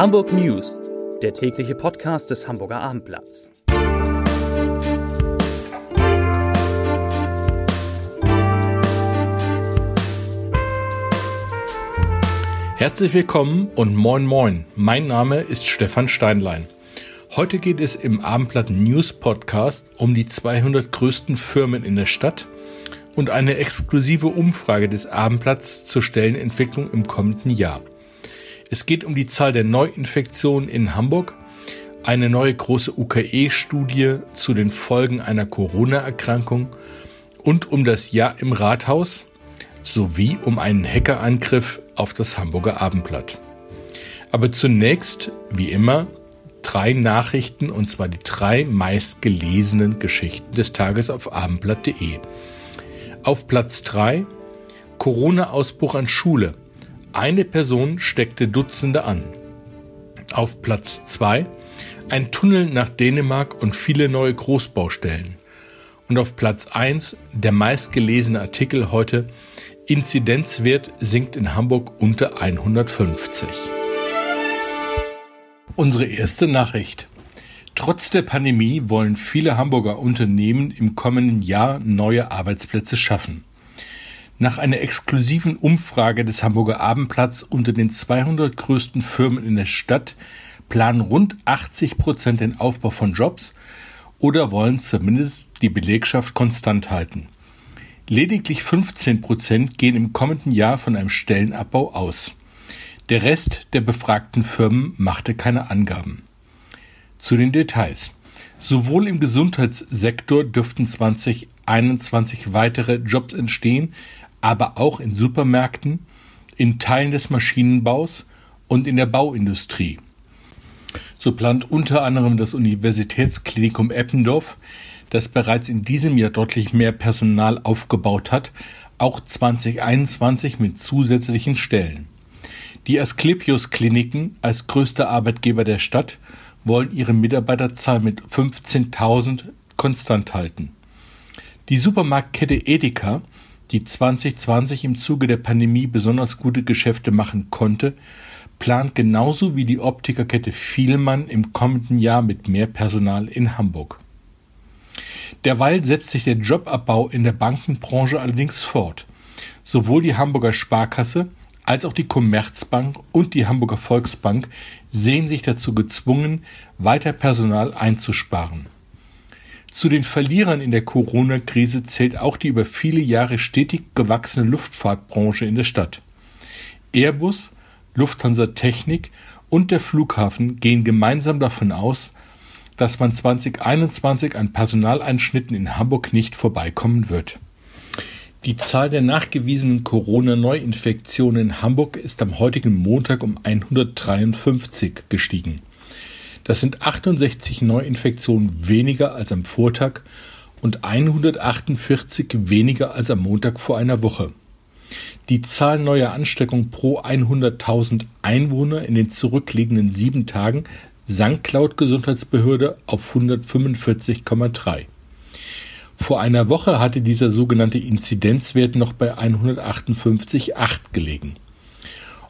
Hamburg News, der tägliche Podcast des Hamburger Abendblatts. Herzlich willkommen und moin moin. Mein Name ist Stefan Steinlein. Heute geht es im Abendblatt News Podcast um die 200 größten Firmen in der Stadt und eine exklusive Umfrage des Abendblatts zur Stellenentwicklung im kommenden Jahr. Es geht um die Zahl der Neuinfektionen in Hamburg, eine neue große UKE-Studie zu den Folgen einer Corona-Erkrankung und um das Jahr im Rathaus sowie um einen Hackerangriff auf das Hamburger Abendblatt. Aber zunächst, wie immer, drei Nachrichten und zwar die drei meistgelesenen Geschichten des Tages auf abendblatt.de. Auf Platz 3 Corona-Ausbruch an Schule. Eine Person steckte Dutzende an. Auf Platz 2 ein Tunnel nach Dänemark und viele neue Großbaustellen. Und auf Platz 1 der meistgelesene Artikel heute Inzidenzwert sinkt in Hamburg unter 150. Unsere erste Nachricht. Trotz der Pandemie wollen viele Hamburger Unternehmen im kommenden Jahr neue Arbeitsplätze schaffen. Nach einer exklusiven Umfrage des Hamburger Abendplatz unter den 200 größten Firmen in der Stadt planen rund 80 Prozent den Aufbau von Jobs oder wollen zumindest die Belegschaft konstant halten. Lediglich 15 Prozent gehen im kommenden Jahr von einem Stellenabbau aus. Der Rest der befragten Firmen machte keine Angaben. Zu den Details. Sowohl im Gesundheitssektor dürften 2021 weitere Jobs entstehen, aber auch in Supermärkten, in Teilen des Maschinenbaus und in der Bauindustrie. So plant unter anderem das Universitätsklinikum Eppendorf, das bereits in diesem Jahr deutlich mehr Personal aufgebaut hat, auch 2021 mit zusätzlichen Stellen. Die Asklepios Kliniken als größter Arbeitgeber der Stadt wollen ihre Mitarbeiterzahl mit 15.000 konstant halten. Die Supermarktkette Edeka die 2020 im Zuge der Pandemie besonders gute Geschäfte machen konnte, plant genauso wie die Optikerkette Vielmann im kommenden Jahr mit mehr Personal in Hamburg. Derweil setzt sich der Jobabbau in der Bankenbranche allerdings fort. Sowohl die Hamburger Sparkasse als auch die Commerzbank und die Hamburger Volksbank sehen sich dazu gezwungen, weiter Personal einzusparen. Zu den Verlierern in der Corona-Krise zählt auch die über viele Jahre stetig gewachsene Luftfahrtbranche in der Stadt. Airbus, Lufthansa Technik und der Flughafen gehen gemeinsam davon aus, dass man 2021 an Personaleinschnitten in Hamburg nicht vorbeikommen wird. Die Zahl der nachgewiesenen Corona-Neuinfektionen in Hamburg ist am heutigen Montag um 153 gestiegen. Das sind 68 Neuinfektionen weniger als am Vortag und 148 weniger als am Montag vor einer Woche. Die Zahl neuer Ansteckungen pro 100.000 Einwohner in den zurückliegenden sieben Tagen sank laut Gesundheitsbehörde auf 145,3. Vor einer Woche hatte dieser sogenannte Inzidenzwert noch bei 158,8 gelegen.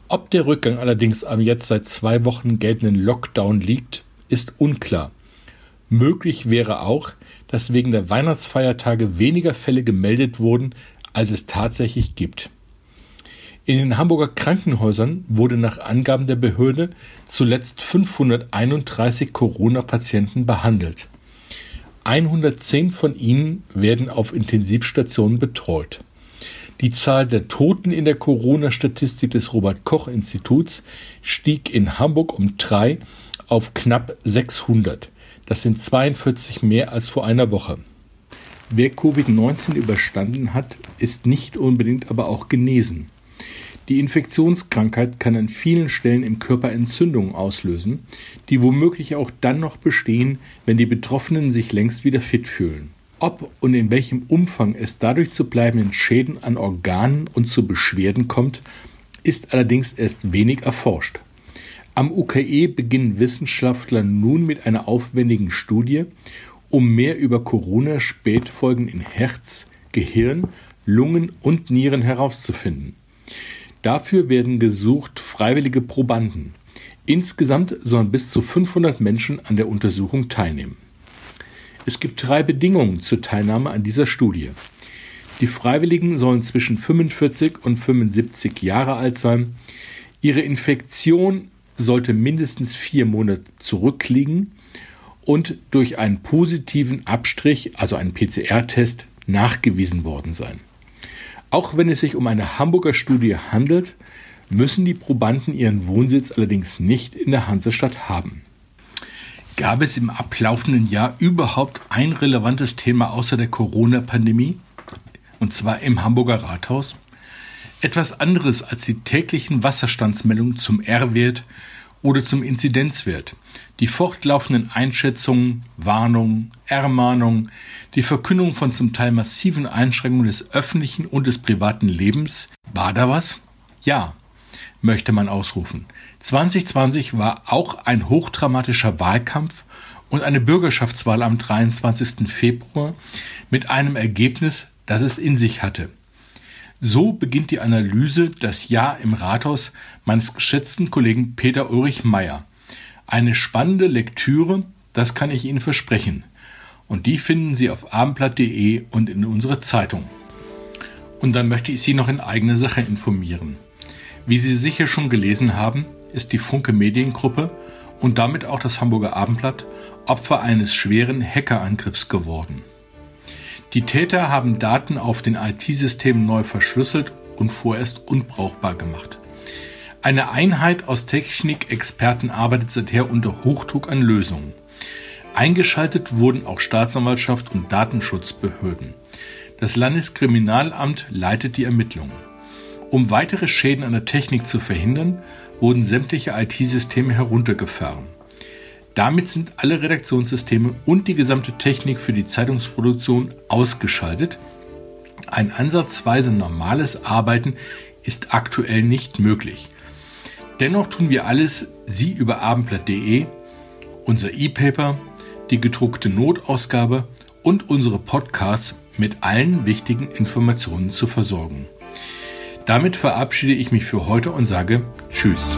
Ob der Rückgang allerdings am jetzt seit zwei Wochen geltenden Lockdown liegt, ist unklar. Möglich wäre auch, dass wegen der Weihnachtsfeiertage weniger Fälle gemeldet wurden, als es tatsächlich gibt. In den Hamburger Krankenhäusern wurde nach Angaben der Behörde zuletzt 531 Corona-Patienten behandelt. 110 von ihnen werden auf Intensivstationen betreut. Die Zahl der Toten in der Corona-Statistik des Robert Koch Instituts stieg in Hamburg um drei auf knapp 600. Das sind 42 mehr als vor einer Woche. Wer Covid-19 überstanden hat, ist nicht unbedingt aber auch genesen. Die Infektionskrankheit kann an vielen Stellen im Körper Entzündungen auslösen, die womöglich auch dann noch bestehen, wenn die Betroffenen sich längst wieder fit fühlen. Ob und in welchem Umfang es dadurch zu bleibenden Schäden an Organen und zu Beschwerden kommt, ist allerdings erst wenig erforscht. Am UKE beginnen Wissenschaftler nun mit einer aufwendigen Studie, um mehr über Corona-Spätfolgen in Herz, Gehirn, Lungen und Nieren herauszufinden. Dafür werden gesucht freiwillige Probanden. Insgesamt sollen bis zu 500 Menschen an der Untersuchung teilnehmen. Es gibt drei Bedingungen zur Teilnahme an dieser Studie. Die Freiwilligen sollen zwischen 45 und 75 Jahre alt sein. Ihre Infektion sollte mindestens vier Monate zurückliegen und durch einen positiven Abstrich, also einen PCR-Test, nachgewiesen worden sein. Auch wenn es sich um eine Hamburger Studie handelt, müssen die Probanden ihren Wohnsitz allerdings nicht in der Hansestadt haben. Gab es im ablaufenden Jahr überhaupt ein relevantes Thema außer der Corona-Pandemie? Und zwar im Hamburger Rathaus? Etwas anderes als die täglichen Wasserstandsmeldungen zum R-Wert oder zum Inzidenzwert, die fortlaufenden Einschätzungen, Warnungen, Ermahnungen, die Verkündung von zum Teil massiven Einschränkungen des öffentlichen und des privaten Lebens. War da was? Ja, möchte man ausrufen. 2020 war auch ein hochdramatischer Wahlkampf und eine Bürgerschaftswahl am 23. Februar mit einem Ergebnis, das es in sich hatte. So beginnt die Analyse Das Jahr im Rathaus meines geschätzten Kollegen Peter Ulrich Meyer. Eine spannende Lektüre, das kann ich Ihnen versprechen. Und die finden Sie auf abendblatt.de und in unserer Zeitung. Und dann möchte ich Sie noch in eigener Sache informieren. Wie Sie sicher schon gelesen haben, ist die Funke Mediengruppe und damit auch das Hamburger Abendblatt Opfer eines schweren Hackerangriffs geworden. Die Täter haben Daten auf den IT-Systemen neu verschlüsselt und vorerst unbrauchbar gemacht. Eine Einheit aus Technikexperten arbeitet seither unter Hochdruck an Lösungen. Eingeschaltet wurden auch Staatsanwaltschaft und Datenschutzbehörden. Das Landeskriminalamt leitet die Ermittlungen. Um weitere Schäden an der Technik zu verhindern, wurden sämtliche IT-Systeme heruntergefahren. Damit sind alle Redaktionssysteme und die gesamte Technik für die Zeitungsproduktion ausgeschaltet. Ein ansatzweise normales Arbeiten ist aktuell nicht möglich. Dennoch tun wir alles, Sie über abendblatt.de, unser E-Paper, die gedruckte Notausgabe und unsere Podcasts mit allen wichtigen Informationen zu versorgen. Damit verabschiede ich mich für heute und sage Tschüss.